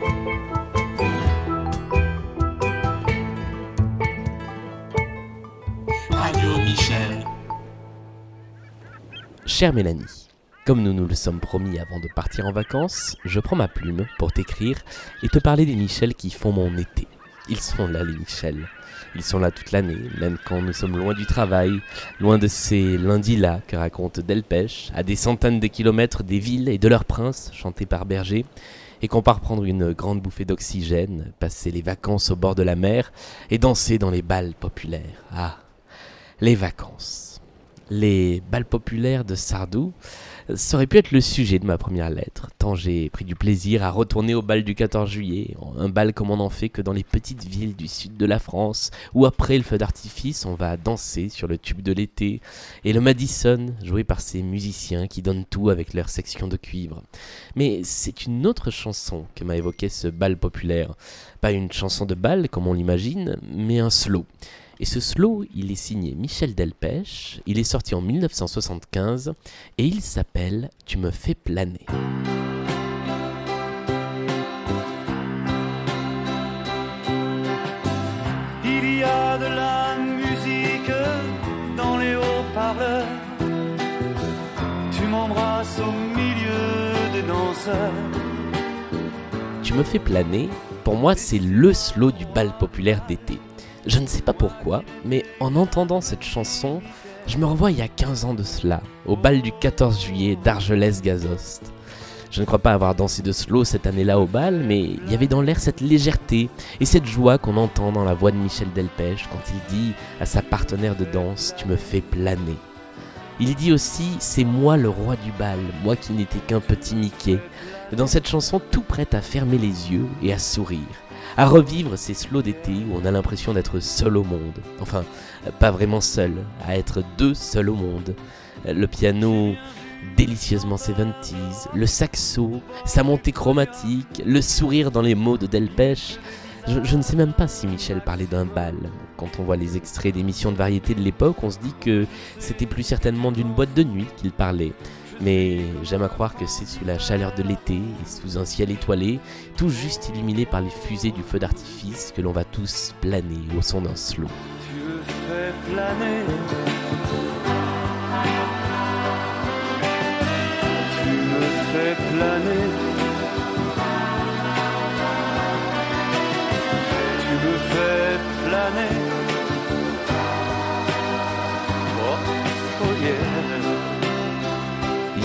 Radio Chère Mélanie, comme nous nous le sommes promis avant de partir en vacances, je prends ma plume pour t'écrire et te parler des Michel qui font mon été. Ils sont là, les Michel. Ils sont là toute l'année, même quand nous sommes loin du travail, loin de ces lundis-là que raconte Delpech, à des centaines de kilomètres des villes et de leurs princes, chantés par Berger et qu'on part prendre une grande bouffée d'oxygène, passer les vacances au bord de la mer et danser dans les balles populaires. Ah, les vacances. Les balles populaires de Sardou, ça aurait pu être le sujet de ma première lettre, tant j'ai pris du plaisir à retourner au bal du 14 juillet, un bal comme on n'en fait que dans les petites villes du sud de la France, où après le feu d'artifice on va danser sur le tube de l'été, et le Madison, joué par ces musiciens qui donnent tout avec leur section de cuivre. Mais c'est une autre chanson que m'a évoqué ce bal populaire. Pas une chanson de bal comme on l'imagine, mais un slow. Et ce slow, il est signé Michel Delpech, il est sorti en 1975 et il s'appelle Tu me fais planer. Il y a de la musique dans les haut-parleurs. Tu m'embrasses au milieu des danseurs. Tu me fais planer, pour moi c'est le slow du bal populaire d'été. Je ne sais pas pourquoi, mais en entendant cette chanson, je me revois il y a 15 ans de cela, au bal du 14 juillet d'Argelès-Gazost. Je ne crois pas avoir dansé de slow cette année-là au bal, mais il y avait dans l'air cette légèreté et cette joie qu'on entend dans la voix de Michel Delpech quand il dit à sa partenaire de danse Tu me fais planer. Il dit aussi C'est moi le roi du bal, moi qui n'étais qu'un petit Mickey. Dans cette chanson, tout prête à fermer les yeux et à sourire à revivre ces slows d'été où on a l'impression d'être seul au monde. Enfin, pas vraiment seul, à être deux seuls au monde. Le piano délicieusement 70s, le saxo, sa montée chromatique, le sourire dans les mots de Delpech. Je, je, ne sais même pas si Michel parlait d'un bal. Quand on voit les extraits d'émissions de variété de l'époque, on se dit que c'était plus certainement d'une boîte de nuit qu'il parlait. Mais j'aime à croire que c'est sous la chaleur de l'été et sous un ciel étoilé, tout juste illuminé par les fusées du feu d'artifice, que l'on va tous planer au son d'un slow. Tu me fais planer. Tu me fais planer. Tu me fais planer.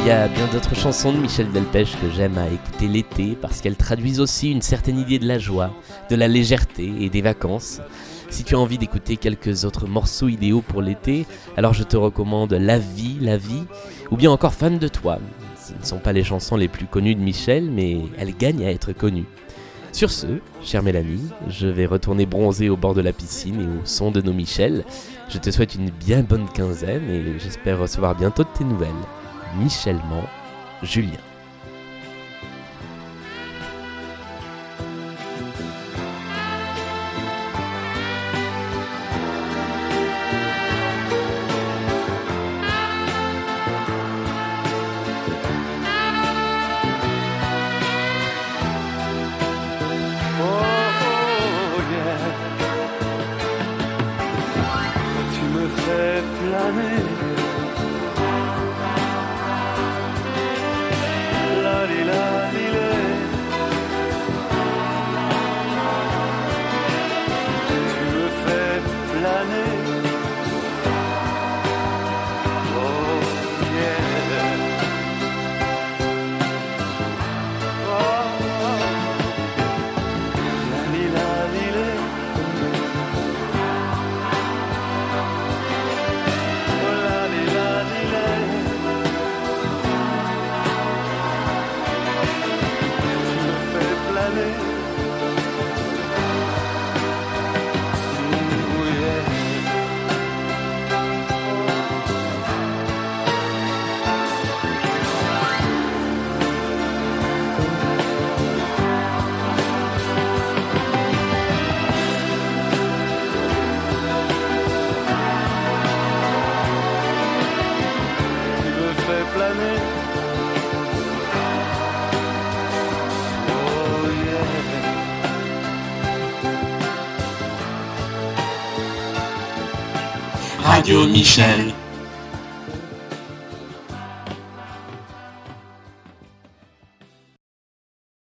Y a bien d'autres chansons de Michel Delpech que j'aime à écouter l'été parce qu'elles traduisent aussi une certaine idée de la joie, de la légèreté et des vacances. Si tu as envie d'écouter quelques autres morceaux idéaux pour l'été, alors je te recommande La vie, la vie, ou bien encore Fan de toi. Ce ne sont pas les chansons les plus connues de Michel, mais elles gagnent à être connues. Sur ce, chère Mélanie, je vais retourner bronzer au bord de la piscine et au son de nos Michel. Je te souhaite une bien bonne quinzaine et j'espère recevoir bientôt de tes nouvelles. Michelment, Julien. Oh, oh. Tu me fais planer. Radio Michel